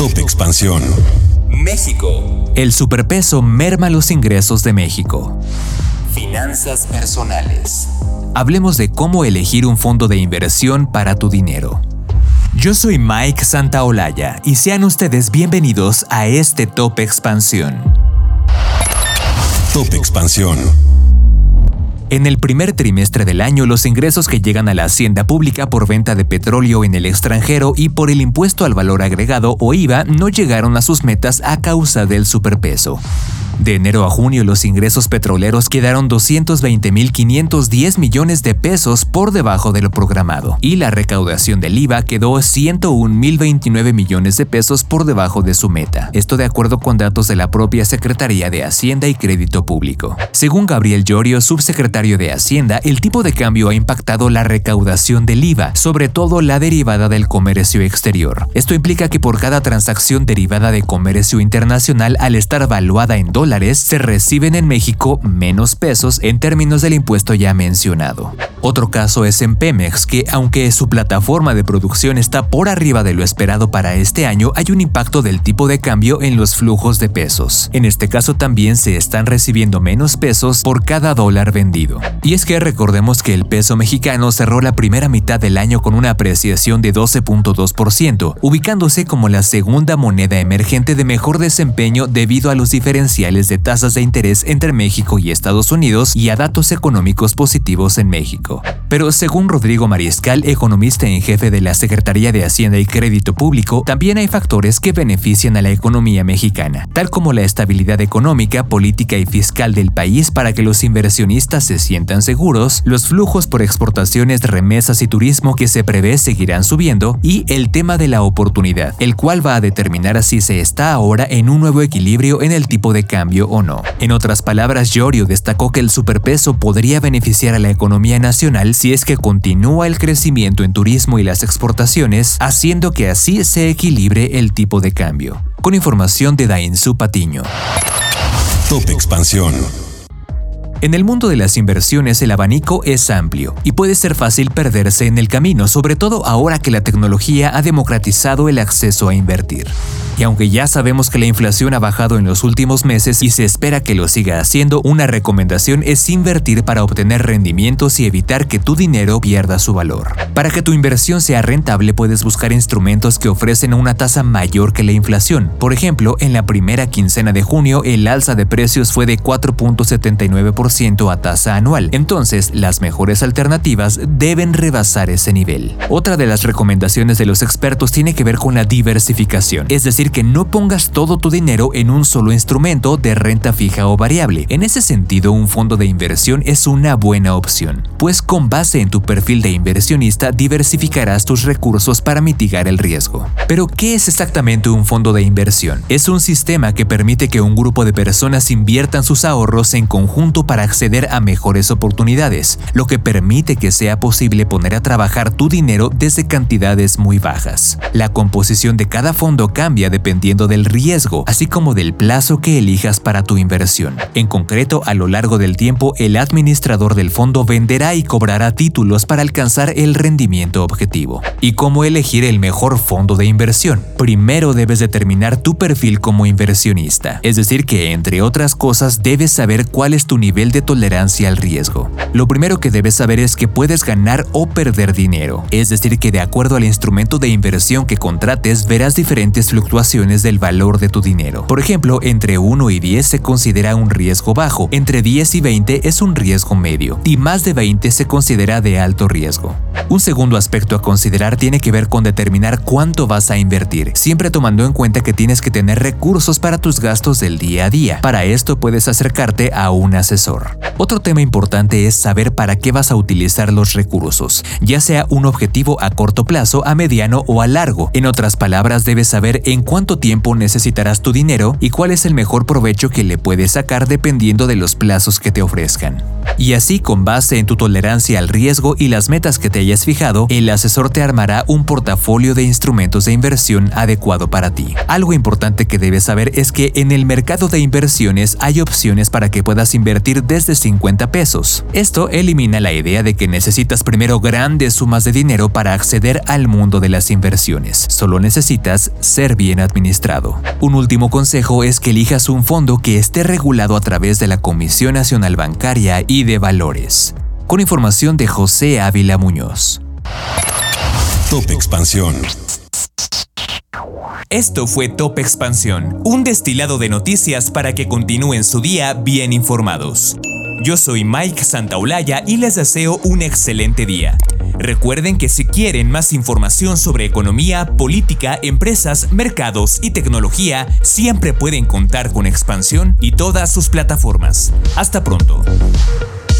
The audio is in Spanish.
Top Expansión. México. El superpeso merma los ingresos de México. Finanzas personales. Hablemos de cómo elegir un fondo de inversión para tu dinero. Yo soy Mike Santaolalla y sean ustedes bienvenidos a este Top Expansión. Top Expansión. En el primer trimestre del año, los ingresos que llegan a la hacienda pública por venta de petróleo en el extranjero y por el impuesto al valor agregado o IVA no llegaron a sus metas a causa del superpeso. De enero a junio los ingresos petroleros quedaron 220.510 millones de pesos por debajo de lo programado y la recaudación del IVA quedó 101.029 millones de pesos por debajo de su meta. Esto de acuerdo con datos de la propia Secretaría de Hacienda y Crédito Público. Según Gabriel Llorio, subsecretario de Hacienda, el tipo de cambio ha impactado la recaudación del IVA, sobre todo la derivada del comercio exterior. Esto implica que por cada transacción derivada de comercio internacional al estar valuada en dólares, se reciben en México menos pesos en términos del impuesto ya mencionado. Otro caso es en Pemex, que aunque su plataforma de producción está por arriba de lo esperado para este año, hay un impacto del tipo de cambio en los flujos de pesos. En este caso también se están recibiendo menos pesos por cada dólar vendido. Y es que recordemos que el peso mexicano cerró la primera mitad del año con una apreciación de 12.2%, ubicándose como la segunda moneda emergente de mejor desempeño debido a los diferenciales de tasas de interés entre México y Estados Unidos y a datos económicos positivos en México. Pero según Rodrigo Mariscal, economista en jefe de la Secretaría de Hacienda y Crédito Público, también hay factores que benefician a la economía mexicana, tal como la estabilidad económica, política y fiscal del país para que los inversionistas se sientan seguros, los flujos por exportaciones, remesas y turismo que se prevé seguirán subiendo, y el tema de la oportunidad, el cual va a determinar si se está ahora en un nuevo equilibrio en el tipo de cambio o no. En otras palabras, Giorgio destacó que el superpeso podría beneficiar a la economía nacional si es que continúa el crecimiento en turismo y las exportaciones, haciendo que así se equilibre el tipo de cambio. Con información de Dainzu Patiño. Top Expansión. En el mundo de las inversiones el abanico es amplio y puede ser fácil perderse en el camino, sobre todo ahora que la tecnología ha democratizado el acceso a invertir. Y aunque ya sabemos que la inflación ha bajado en los últimos meses y se espera que lo siga haciendo, una recomendación es invertir para obtener rendimientos y evitar que tu dinero pierda su valor. Para que tu inversión sea rentable puedes buscar instrumentos que ofrecen una tasa mayor que la inflación. Por ejemplo, en la primera quincena de junio el alza de precios fue de 4.79% a tasa anual. Entonces, las mejores alternativas deben rebasar ese nivel. Otra de las recomendaciones de los expertos tiene que ver con la diversificación, es decir, que no pongas todo tu dinero en un solo instrumento de renta fija o variable. En ese sentido, un fondo de inversión es una buena opción, pues con base en tu perfil de inversionista diversificarás tus recursos para mitigar el riesgo. Pero, ¿qué es exactamente un fondo de inversión? Es un sistema que permite que un grupo de personas inviertan sus ahorros en conjunto para acceder a mejores oportunidades, lo que permite que sea posible poner a trabajar tu dinero desde cantidades muy bajas. La composición de cada fondo cambia dependiendo del riesgo, así como del plazo que elijas para tu inversión. En concreto, a lo largo del tiempo, el administrador del fondo venderá y cobrará títulos para alcanzar el rendimiento objetivo. ¿Y cómo elegir el mejor fondo de inversión? Primero debes determinar tu perfil como inversionista, es decir que, entre otras cosas, debes saber cuál es tu nivel de tolerancia al riesgo. Lo primero que debes saber es que puedes ganar o perder dinero, es decir que de acuerdo al instrumento de inversión que contrates verás diferentes fluctuaciones del valor de tu dinero. Por ejemplo, entre 1 y 10 se considera un riesgo bajo, entre 10 y 20 es un riesgo medio, y más de 20 se considera de alto riesgo. Un segundo aspecto a considerar tiene que ver con determinar cuánto vas a invertir, siempre tomando en cuenta que tienes que tener recursos para tus gastos del día a día. Para esto puedes acercarte a un asesor. Otro tema importante es saber para qué vas a utilizar los recursos, ya sea un objetivo a corto plazo, a mediano o a largo. En otras palabras, debes saber en cuánto tiempo necesitarás tu dinero y cuál es el mejor provecho que le puedes sacar dependiendo de los plazos que te ofrezcan. Y así, con base en tu tolerancia al riesgo y las metas que te hayas fijado, el asesor te armará un portafolio de instrumentos de inversión adecuado para ti. Algo importante que debes saber es que en el mercado de inversiones hay opciones para que puedas invertir desde 50 pesos. Esto elimina la idea de que necesitas primero grandes sumas de dinero para acceder al mundo de las inversiones. Solo necesitas ser bien administrado. Un último consejo es que elijas un fondo que esté regulado a través de la Comisión Nacional Bancaria y de Valores. Con información de José Ávila Muñoz. Top Expansión. Esto fue Top Expansión, un destilado de noticias para que continúen su día bien informados. Yo soy Mike Santaolalla y les deseo un excelente día. Recuerden que si quieren más información sobre economía, política, empresas, mercados y tecnología, siempre pueden contar con Expansión y todas sus plataformas. Hasta pronto.